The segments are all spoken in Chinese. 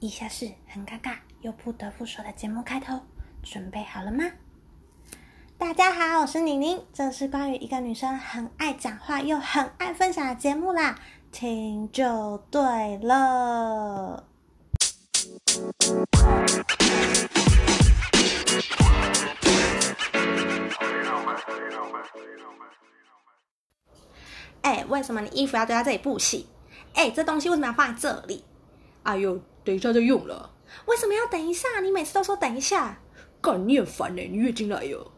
以下是很尴尬又不得不说的节目开头，准备好了吗？大家好，我是宁宁，这是关于一个女生很爱讲话又很爱分享的节目啦，听就对了。哎，为什么你衣服要堆在这里不洗？哎，这东西为什么要放在这里？哎呦，等一下就用了。为什么要等一下？你每次都说等一下。干，你很烦呢，你月经来哟。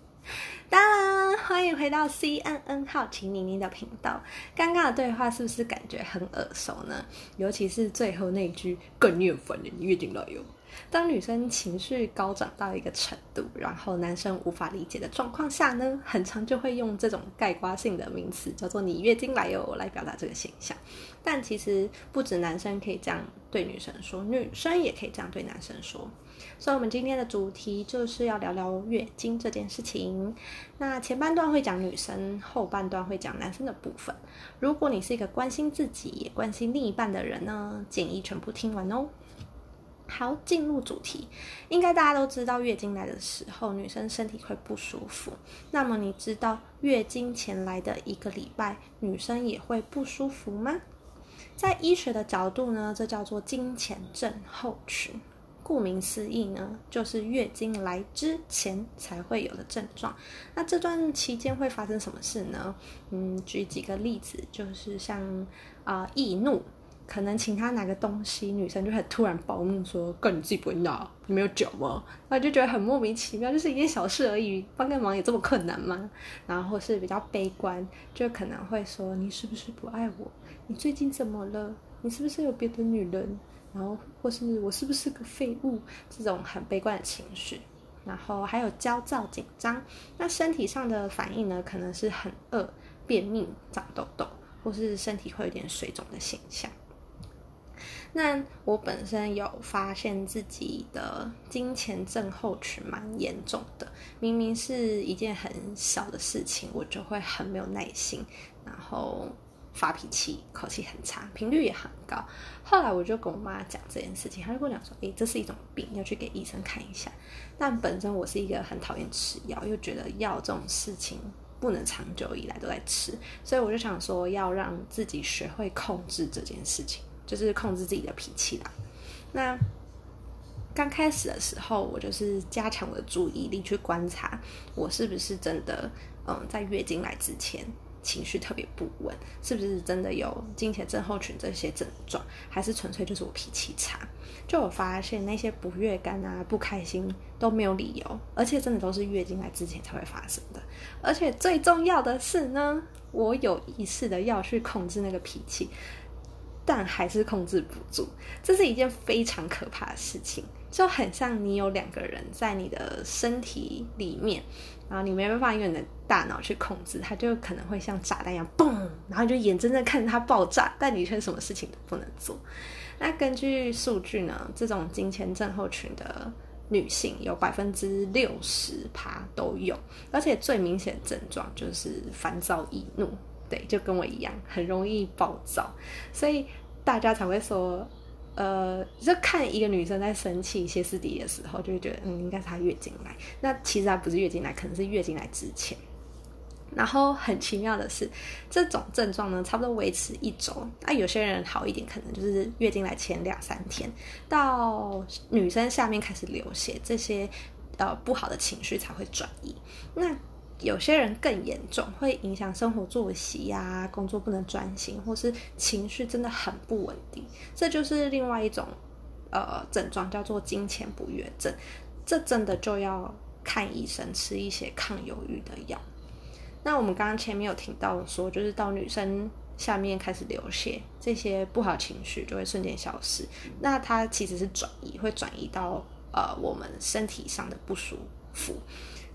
当然，欢迎回到 C N N 好奇妮妮的频道。刚刚的对话是不是感觉很耳熟呢？尤其是最后那句“干，你很烦呢，你月经来哟。当女生情绪高涨到一个程度，然后男生无法理解的状况下呢，很常就会用这种概括性的名词叫做“你月经来哟”来表达这个现象。但其实不止男生可以这样对女生说，女生也可以这样对男生说。所以，我们今天的主题就是要聊聊月经这件事情。那前半段会讲女生，后半段会讲男生的部分。如果你是一个关心自己也关心另一半的人呢，建议全部听完哦。好，进入主题，应该大家都知道，月经来的时候，女生身体会不舒服。那么，你知道月经前来的一个礼拜，女生也会不舒服吗？在医学的角度呢，这叫做经前症候群。顾名思义呢，就是月经来之前才会有的症状。那这段期间会发生什么事呢？嗯，举几个例子，就是像啊易怒。可能请他拿个东西，女生就很突然暴怒说：“哥，你自己不会拿，你没有脚吗？”那就觉得很莫名其妙，就是一件小事而已，帮个忙有这么困难吗？然后是比较悲观，就可能会说：“你是不是不爱我？你最近怎么了？你是不是有别的女人？”然后或是我是不是个废物？这种很悲观的情绪。然后还有焦躁紧张，那身体上的反应呢？可能是很饿、便秘、长痘痘，或是身体会有点水肿的现象。那我本身有发现自己的金钱症候群蛮严重的，明明是一件很小的事情，我就会很没有耐心，然后发脾气，口气很差，频率也很高。后来我就跟我妈讲这件事情，她就跟我讲说：“诶，这是一种病，要去给医生看一下。”但本身我是一个很讨厌吃药，又觉得药这种事情不能长久以来都在吃，所以我就想说要让自己学会控制这件事情。就是控制自己的脾气啦。那刚开始的时候，我就是加强我的注意力去观察，我是不是真的，嗯，在月经来之前情绪特别不稳，是不是真的有经前症候群这些症状，还是纯粹就是我脾气差？就我发现那些不悦感啊、不开心都没有理由，而且真的都是月经来之前才会发生的。而且最重要的是呢，我有意识的要去控制那个脾气。但还是控制不住，这是一件非常可怕的事情，就很像你有两个人在你的身体里面，然后你没办法用你的大脑去控制，它就可能会像炸弹一样嘣，然后就眼睁睁看着它爆炸，但你却什么事情都不能做。那根据数据呢，这种金钱症候群的女性有百分之六十趴都有，而且最明显的症状就是烦躁易怒。对，就跟我一样，很容易暴躁，所以大家才会说，呃，就看一个女生在生气、歇斯底里的时候，就会觉得，嗯，应该是她月经来。那其实她不是月经来，可能是月经来之前。然后很奇妙的是，这种症状呢，差不多维持一周。那有些人好一点，可能就是月经来前两三天，到女生下面开始流血，这些呃不好的情绪才会转移。那有些人更严重，会影响生活作息呀，工作不能专心，或是情绪真的很不稳定，这就是另外一种呃症状，叫做金钱不悦症。这真的就要看医生，吃一些抗忧郁的药。那我们刚刚前面有听到说，就是到女生下面开始流血，这些不好情绪就会瞬间消失。那它其实是转移，会转移到呃我们身体上的不舒服。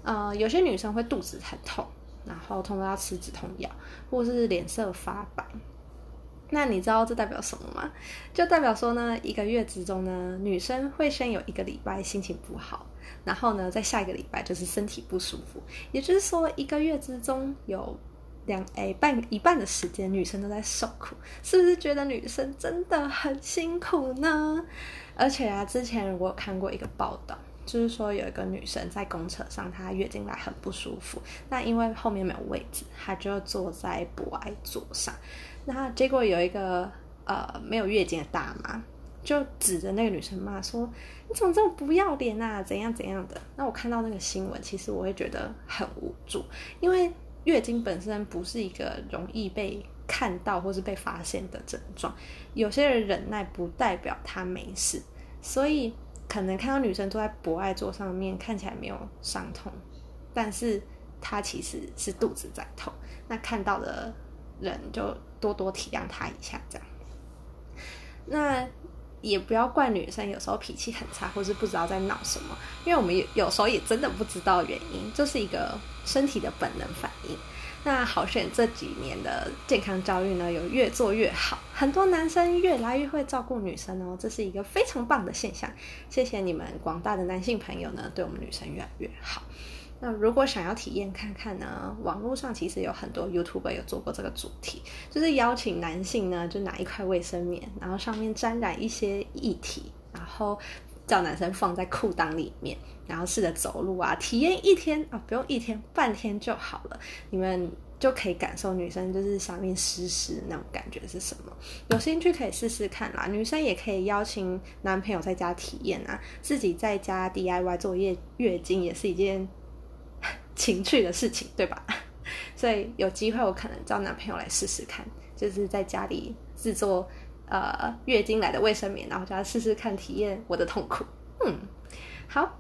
呃，有些女生会肚子很痛，然后痛到要吃止痛药，或是脸色发白。那你知道这代表什么吗？就代表说呢，一个月之中呢，女生会先有一个礼拜心情不好，然后呢，在下一个礼拜就是身体不舒服。也就是说，一个月之中有两诶半一半的时间女生都在受苦，是不是觉得女生真的很辛苦呢？而且啊，之前我有看过一个报道，就是说有一个女生在公车上，她月经来很不舒服，那因为后面没有位置，她就坐在博爱座上，那结果有一个呃没有月经的大妈。就指着那个女生骂说：“你怎么这么不要脸啊？怎样怎样的？”那我看到那个新闻，其实我会觉得很无助，因为月经本身不是一个容易被看到或是被发现的症状。有些人忍耐不代表他没事，所以可能看到女生坐在博爱座上面，看起来没有伤痛，但是她其实是肚子在痛。那看到的人就多多体谅她一下，这样。那。也不要怪女生，有时候脾气很差，或是不知道在闹什么，因为我们有时候也真的不知道原因，这是一个身体的本能反应。那好选这几年的健康教育呢，有越做越好，很多男生越来越会照顾女生哦，这是一个非常棒的现象。谢谢你们广大的男性朋友呢，对我们女生越来越好。那如果想要体验看看呢？网络上其实有很多 YouTube 有做过这个主题，就是邀请男性呢，就拿一块卫生棉，然后上面沾染一些液体，然后叫男生放在裤裆里面，然后试着走路啊，体验一天啊，不用一天，半天就好了。你们就可以感受女生就是上面湿湿那种感觉是什么。有兴趣可以试试看啦。女生也可以邀请男朋友在家体验啊，自己在家 DIY 做月月经也是一件。情趣的事情，对吧？所以有机会我可能找男朋友来试试看，就是在家里制作呃月经来的卫生棉，然后叫他试试看，体验我的痛苦。嗯，好。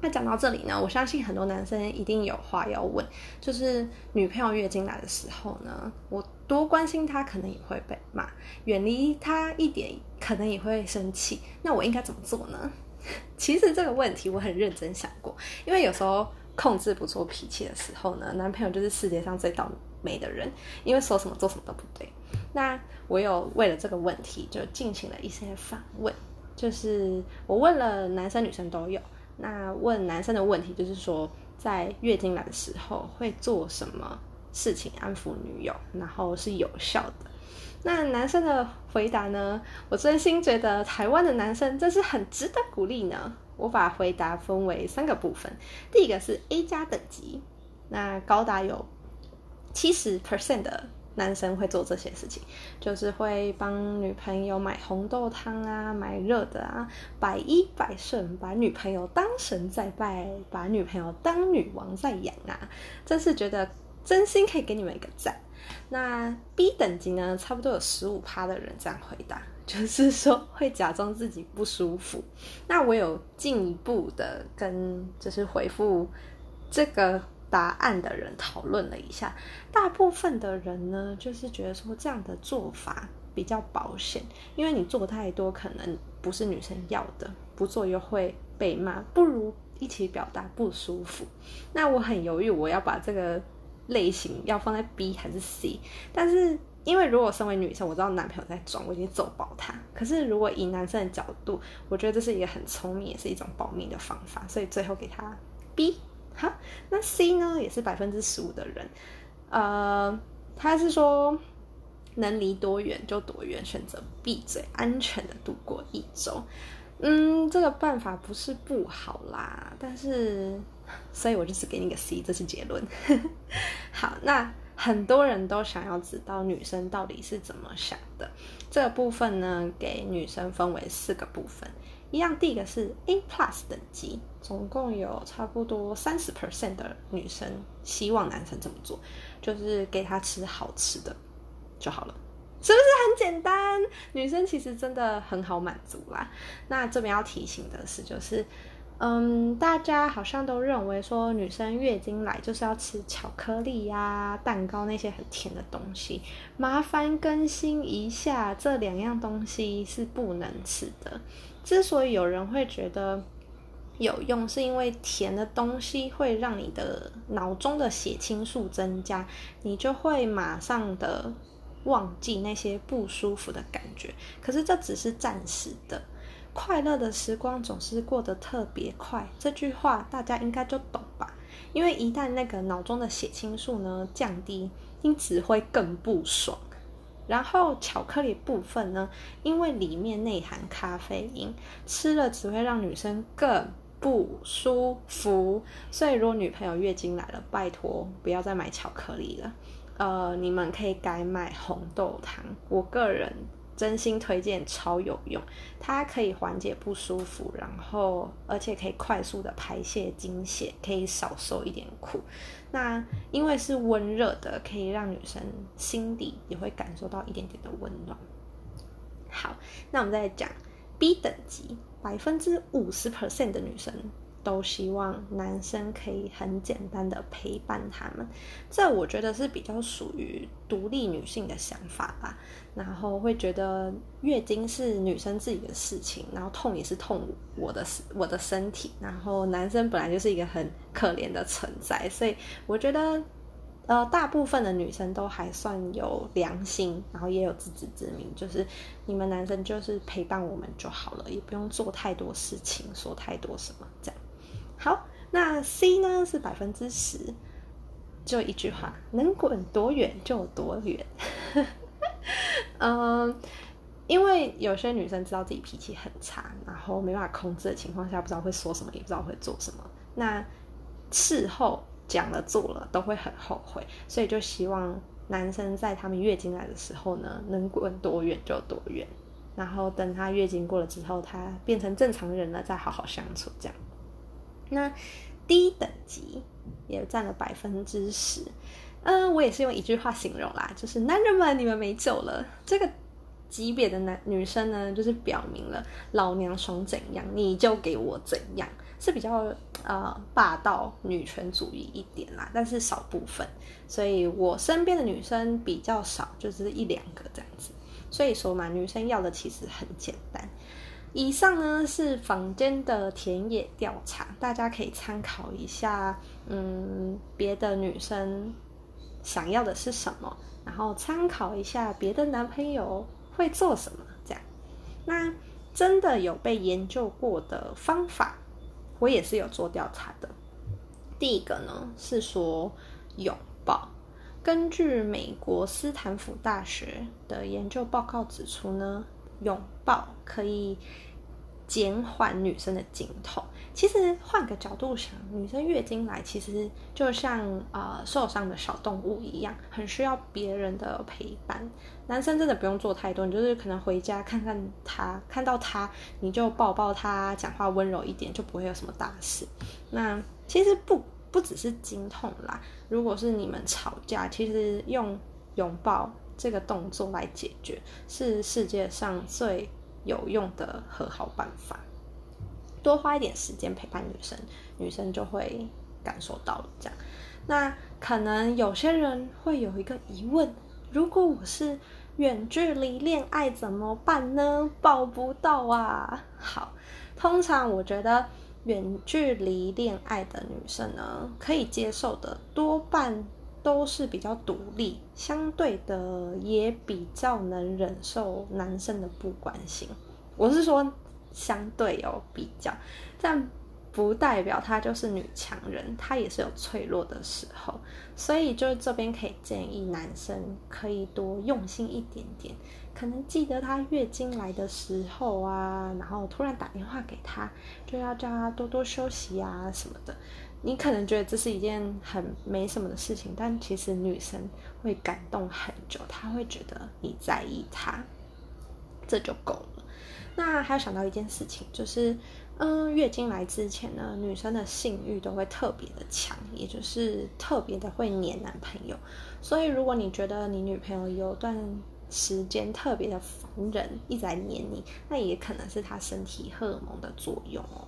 那讲到这里呢，我相信很多男生一定有话要问，就是女朋友月经来的时候呢，我多关心她，可能也会被骂；远离她一点，可能也会生气。那我应该怎么做呢？其实这个问题我很认真想过，因为有时候。控制不住脾气的时候呢，男朋友就是世界上最倒霉的人，因为说什么做什么都不对。那我有为了这个问题就进行了一些访问，就是我问了男生女生都有。那问男生的问题就是说，在月经来的时候会做什么事情安抚女友，然后是有效的。那男生的回答呢，我真心觉得台湾的男生真是很值得鼓励呢。我把回答分为三个部分，第一个是 A 加等级，那高达有七十 percent 的男生会做这些事情，就是会帮女朋友买红豆汤啊，买热的啊，百依百顺，把女朋友当神在拜，把女朋友当女王在养啊，真是觉得真心可以给你们一个赞。那 B 等级呢，差不多有十五趴的人这样回答。就是说会假装自己不舒服，那我有进一步的跟就是回复这个答案的人讨论了一下，大部分的人呢就是觉得说这样的做法比较保险，因为你做太多可能不是女生要的，不做又会被骂，不如一起表达不舒服。那我很犹豫，我要把这个类型要放在 B 还是 C，但是。因为如果身为女生，我知道男朋友在装，我已经揍爆他。可是如果以男生的角度，我觉得这是一个很聪明，也是一种保命的方法，所以最后给他 B。好，那 C 呢，也是百分之十五的人，呃，他是说能离多远就多远，选择闭嘴，安全的度过一周。嗯，这个办法不是不好啦，但是，所以我就是给你个 C，这是结论。好，那。很多人都想要知道女生到底是怎么想的。这个部分呢，给女生分为四个部分。一样，第一个是 A plus 等级，总共有差不多三十 percent 的女生希望男生这么做，就是给他吃好吃的就好了，是不是很简单？女生其实真的很好满足啦。那这边要提醒的是，就是。嗯，大家好像都认为说女生月经来就是要吃巧克力呀、蛋糕那些很甜的东西。麻烦更新一下，这两样东西是不能吃的。之所以有人会觉得有用，是因为甜的东西会让你的脑中的血清素增加，你就会马上的忘记那些不舒服的感觉。可是这只是暂时的。快乐的时光总是过得特别快，这句话大家应该就懂吧？因为一旦那个脑中的血清素呢降低，因此会更不爽。然后巧克力部分呢，因为里面内含咖啡因，吃了只会让女生更不舒服。所以如果女朋友月经来了，拜托不要再买巧克力了。呃，你们可以改买红豆糖。我个人真心推荐，超有用，它可以缓解不舒服，然后而且可以快速的排泄精血，可以少受一点苦。那因为是温热的，可以让女生心底也会感受到一点点的温暖。好，那我们再讲 B 等级，百分之五十 percent 的女生。都希望男生可以很简单的陪伴他们，这我觉得是比较属于独立女性的想法吧。然后会觉得月经是女生自己的事情，然后痛也是痛我的我的身体。然后男生本来就是一个很可怜的存在，所以我觉得呃，大部分的女生都还算有良心，然后也有自知之明，就是你们男生就是陪伴我们就好了，也不用做太多事情，说太多什么这样。好，那 C 呢是百分之十，就一句话，能滚多远就有多远。嗯，因为有些女生知道自己脾气很差，然后没办法控制的情况下，不知道会说什么，也不知道会做什么。那事后讲了做了都会很后悔，所以就希望男生在他们月经来的时候呢，能滚多远就多远。然后等他月经过了之后，他变成正常人了，再好好相处这样。那低等级也占了百分之十，嗯，我也是用一句话形容啦，就是男人们，你们没救了。这个级别的男女生呢，就是表明了老娘爽怎样，你就给我怎样，是比较呃霸道女权主义一点啦，但是少部分，所以我身边的女生比较少，就是一两个这样子。所以说嘛，女生要的其实很简单。以上呢是坊间的田野调查，大家可以参考一下。嗯，别的女生想要的是什么，然后参考一下别的男朋友会做什么，这样。那真的有被研究过的方法，我也是有做调查的。第一个呢是说拥抱，根据美国斯坦福大学的研究报告指出呢。拥抱可以减缓女生的经痛。其实换个角度想，女生月经来其实就像呃受伤的小动物一样，很需要别人的陪伴。男生真的不用做太多，你就是可能回家看看他，看到他你就抱抱他，讲话温柔一点，就不会有什么大事。那其实不不只是经痛啦，如果是你们吵架，其实用拥抱。这个动作来解决是世界上最有用的和好办法。多花一点时间陪伴女生，女生就会感受到。这样，那可能有些人会有一个疑问：如果我是远距离恋爱怎么办呢？抱不到啊！好，通常我觉得远距离恋爱的女生呢，可以接受的多半。都是比较独立，相对的也比较能忍受男生的不关心。我是说相对有比较，但不代表她就是女强人，她也是有脆弱的时候。所以就这边可以建议男生可以多用心一点点，可能记得她月经来的时候啊，然后突然打电话给她，就要叫她多多休息啊什么的。你可能觉得这是一件很没什么的事情，但其实女生会感动很久，她会觉得你在意她，这就够了。那还有想到一件事情，就是嗯，月经来之前呢，女生的性欲都会特别的强，也就是特别的会黏男朋友。所以如果你觉得你女朋友有段时间特别的烦人，一直在黏你，那也可能是她身体荷尔蒙的作用哦。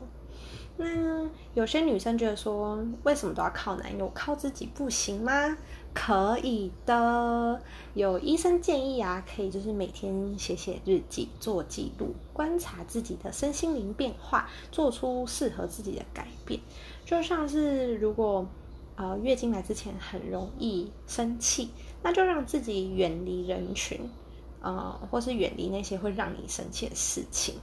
那有些女生觉得说，为什么都要靠男友，靠自己不行吗？可以的，有医生建议啊，可以就是每天写写日记，做记录，观察自己的身心灵变化，做出适合自己的改变。就像是如果呃月经来之前很容易生气，那就让自己远离人群，呃，或是远离那些会让你生气的事情。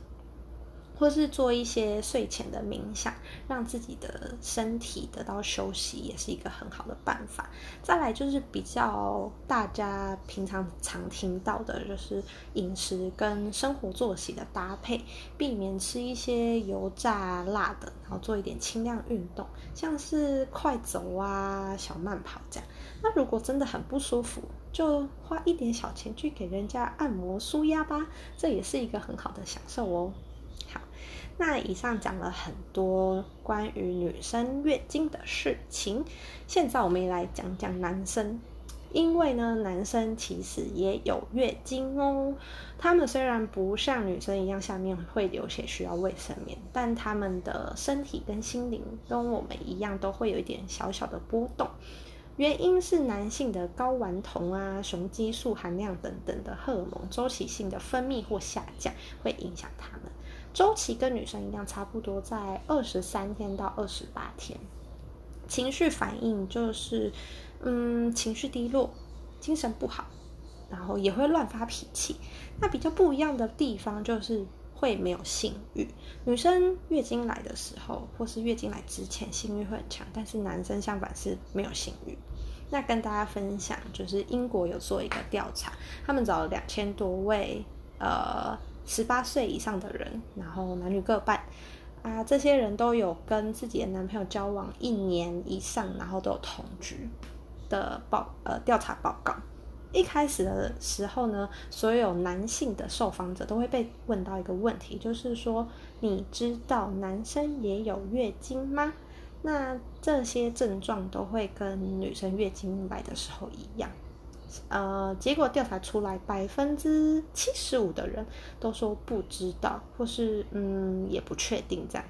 或是做一些睡前的冥想，让自己的身体得到休息，也是一个很好的办法。再来就是比较大家平常常听到的，就是饮食跟生活作息的搭配，避免吃一些油炸辣的，然后做一点轻量运动，像是快走啊、小慢跑这样。那如果真的很不舒服，就花一点小钱去给人家按摩舒压吧，这也是一个很好的享受哦。好，那以上讲了很多关于女生月经的事情，现在我们也来讲讲男生，因为呢，男生其实也有月经哦。他们虽然不像女生一样下面会流血需要卫生棉，但他们的身体跟心灵跟我们一样，都会有一点小小的波动。原因是男性的睾丸酮啊、雄激素含量等等的荷尔蒙周期性的分泌或下降，会影响他们。周期跟女生一样，差不多在二十三天到二十八天。情绪反应就是，嗯，情绪低落，精神不好，然后也会乱发脾气。那比较不一样的地方就是会没有性欲。女生月经来的时候，或是月经来之前，性欲会很强，但是男生相反是没有性欲。那跟大家分享，就是英国有做一个调查，他们找了两千多位，呃。十八岁以上的人，然后男女各半啊，这些人都有跟自己的男朋友交往一年以上，然后都有同居的报呃调查报告。一开始的时候呢，所有男性的受访者都会被问到一个问题，就是说你知道男生也有月经吗？那这些症状都会跟女生月经来的时候一样。呃，结果调查出来，百分之七十五的人都说不知道，或是嗯也不确定这样。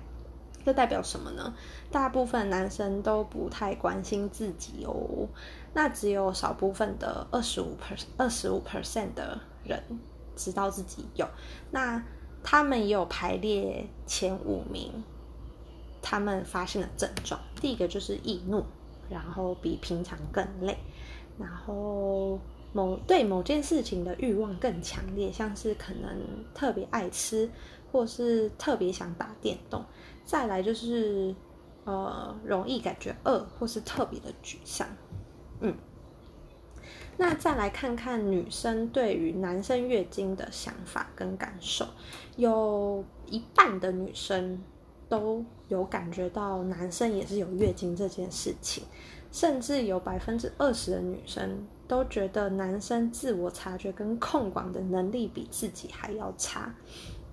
这代表什么呢？大部分男生都不太关心自己哦，那只有少部分的二十五 per 二十五 percent 的人知道自己有。那他们也有排列前五名，他们发现的症状，第一个就是易怒，然后比平常更累。然后某对某件事情的欲望更强烈，像是可能特别爱吃，或是特别想打电动。再来就是呃，容易感觉饿，或是特别的沮丧。嗯，那再来看看女生对于男生月经的想法跟感受，有一半的女生都有感觉到男生也是有月经这件事情。甚至有百分之二十的女生都觉得男生自我察觉跟控管的能力比自己还要差，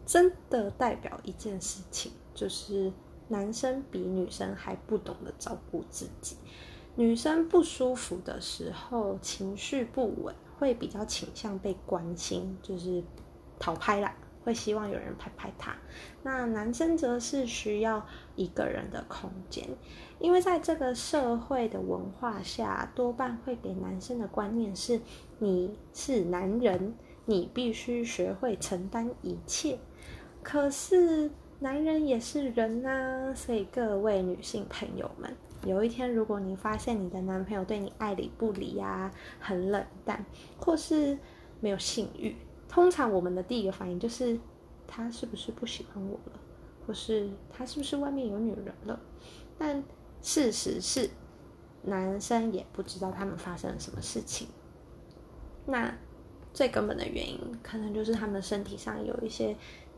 真的代表一件事情，就是男生比女生还不懂得照顾自己。女生不舒服的时候，情绪不稳，会比较倾向被关心，就是讨拍啦。会希望有人拍拍他，那男生则是需要一个人的空间，因为在这个社会的文化下，多半会给男生的观念是：你是男人，你必须学会承担一切。可是男人也是人呐，所以各位女性朋友们，有一天如果你发现你的男朋友对你爱理不理呀，很冷淡，或是没有性欲。通常我们的第一个反应就是他是不是不喜欢我了，或是他是不是外面有女人了？但事实是，男生也不知道他们发生了什么事情。那最根本的原因，可能就是他们身体上有一些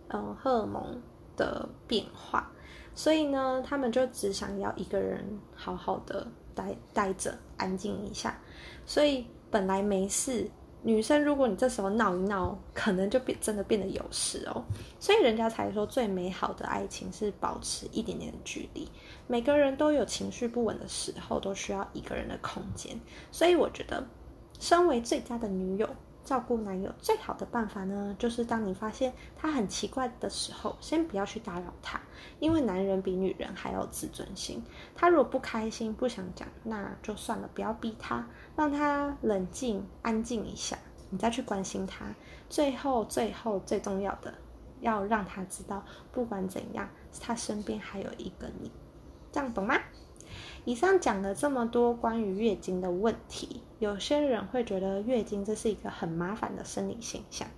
嗯荷尔蒙的变化，所以呢，他们就只想要一个人好好的待待着，安静一下。所以本来没事。女生，如果你这时候闹一闹，可能就变真的变得有事哦。所以人家才说最美好的爱情是保持一点点的距离。每个人都有情绪不稳的时候，都需要一个人的空间。所以我觉得，身为最佳的女友，照顾男友最好的办法呢，就是当你发现他很奇怪的时候，先不要去打扰他，因为男人比女人还要自尊心。他如果不开心、不想讲，那就算了，不要逼他。让他冷静、安静一下，你再去关心他。最后、最后、最重要的，要让他知道，不管怎样，他身边还有一个你。这样懂吗？以上讲了这么多关于月经的问题，有些人会觉得月经这是一个很麻烦的生理现象。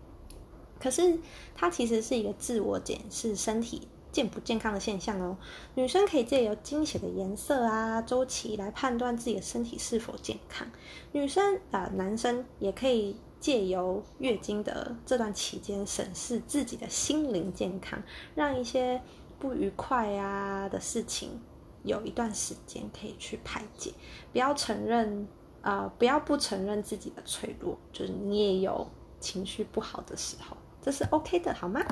可是它其实是一个自我检视身体健不健康的现象哦。女生可以借由经血的颜色啊、周期来判断自己的身体是否健康。女生啊、男生也可以借由月经的这段期间审视自己的心灵健康，让一些不愉快啊的事情有一段时间可以去排解，不要承认。呃，不要不承认自己的脆弱，就是你也有情绪不好的时候，这是 OK 的，好吗？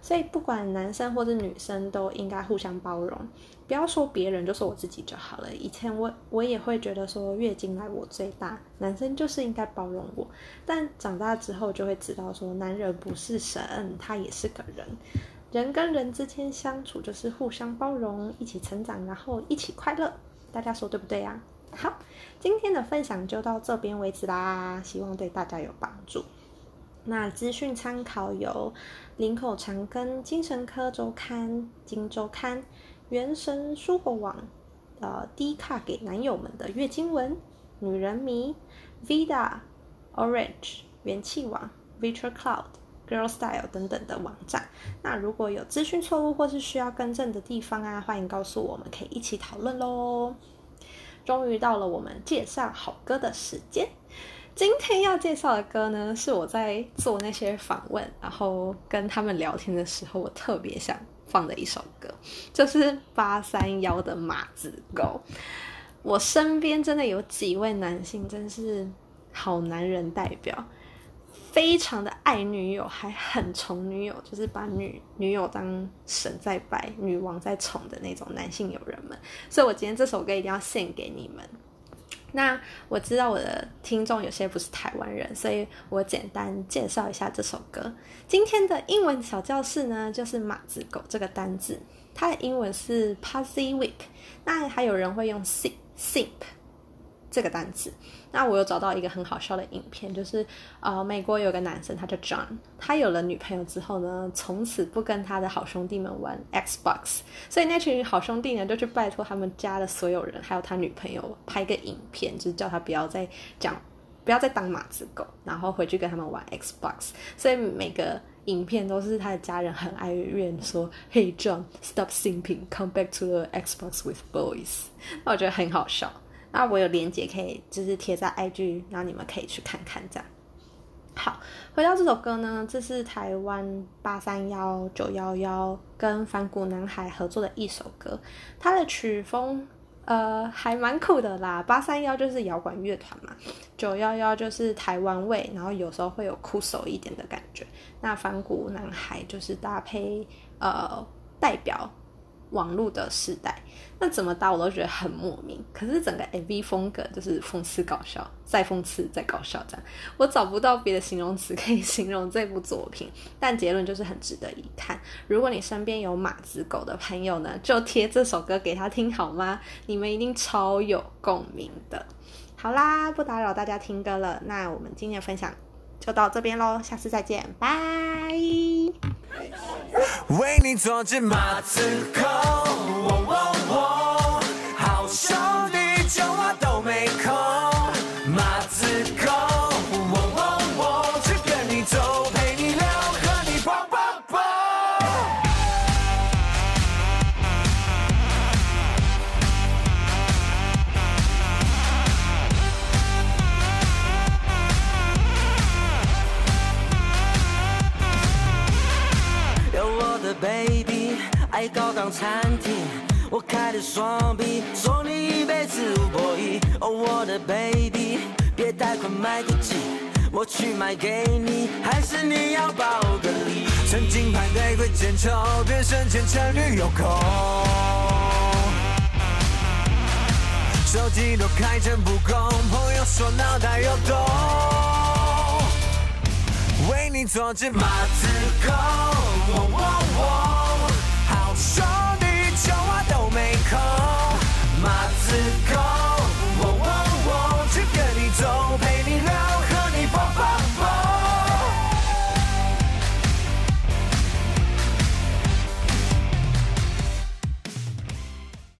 所以不管男生或者女生都应该互相包容，不要说别人，就说我自己就好了。以前我我也会觉得说月经来我最大，男生就是应该包容我，但长大之后就会知道说男人不是神，他也是个人，人跟人之间相处就是互相包容，一起成长，然后一起快乐，大家说对不对呀？好，今天的分享就到这边为止啦，希望对大家有帮助。那资讯参考有林口长庚精神科周刊、金周刊、原神书火网、呃 D 卡给男友们的月经文、女人迷、Vida、Orange、元气网、Virtual Cloud、Girl Style 等等的网站。那如果有资讯错误或是需要更正的地方啊，欢迎告诉我们，可以一起讨论喽。终于到了我们介绍好歌的时间。今天要介绍的歌呢，是我在做那些访问，然后跟他们聊天的时候，我特别想放的一首歌，就是八三幺的《马子狗》。我身边真的有几位男性，真是好男人代表，非常的爱女友，还很宠女友，就是把女女友当神在拜，女王在宠的那种男性友人们。所以我今天这首歌一定要献给你们。那我知道我的听众有些不是台湾人，所以我简单介绍一下这首歌。今天的英文小教室呢，就是“马子狗”这个单字，它的英文是 “pussy whip”。那还有人会用 sip sip 这个单词。那我有找到一个很好笑的影片，就是呃，美国有个男生，他叫 John，他有了女朋友之后呢，从此不跟他的好兄弟们玩 Xbox，所以那群好兄弟呢，就去拜托他们家的所有人，还有他女朋友拍个影片，就是叫他不要再讲，不要再当马子狗，然后回去跟他们玩 Xbox。所以每个影片都是他的家人很哀怨说：“Hey John，stop simping, come back to the Xbox with boys。”那我觉得很好笑。那我有链接可以，就是贴在 IG，然后你们可以去看看这样。好，回到这首歌呢，这是台湾八三幺九幺幺跟反骨男孩合作的一首歌，它的曲风呃还蛮酷的啦。八三幺就是摇滚乐团嘛，九幺幺就是台湾味，然后有时候会有酷手一点的感觉。那反骨男孩就是搭配呃代表。网络的时代，那怎么搭我都觉得很莫名。可是整个 MV 风格就是讽刺搞笑，再讽刺再搞笑，这样我找不到别的形容词可以形容这部作品。但结论就是很值得一看。如果你身边有马子狗的朋友呢，就贴这首歌给他听好吗？你们一定超有共鸣的。好啦，不打扰大家听歌了，那我们今天的分享就到这边喽，下次再见，拜。为你做只马子狗，喔喔喔好兄弟就我都我开的双臂，送你一辈子无波衣。哦，我的 baby，别贷款买个机，我去买给你，还是你要包个礼？曾经排队会见丑，变身前成女友控。手机都开成不公，朋友说脑袋有洞。为你做只马子狗，喔喔喔 the car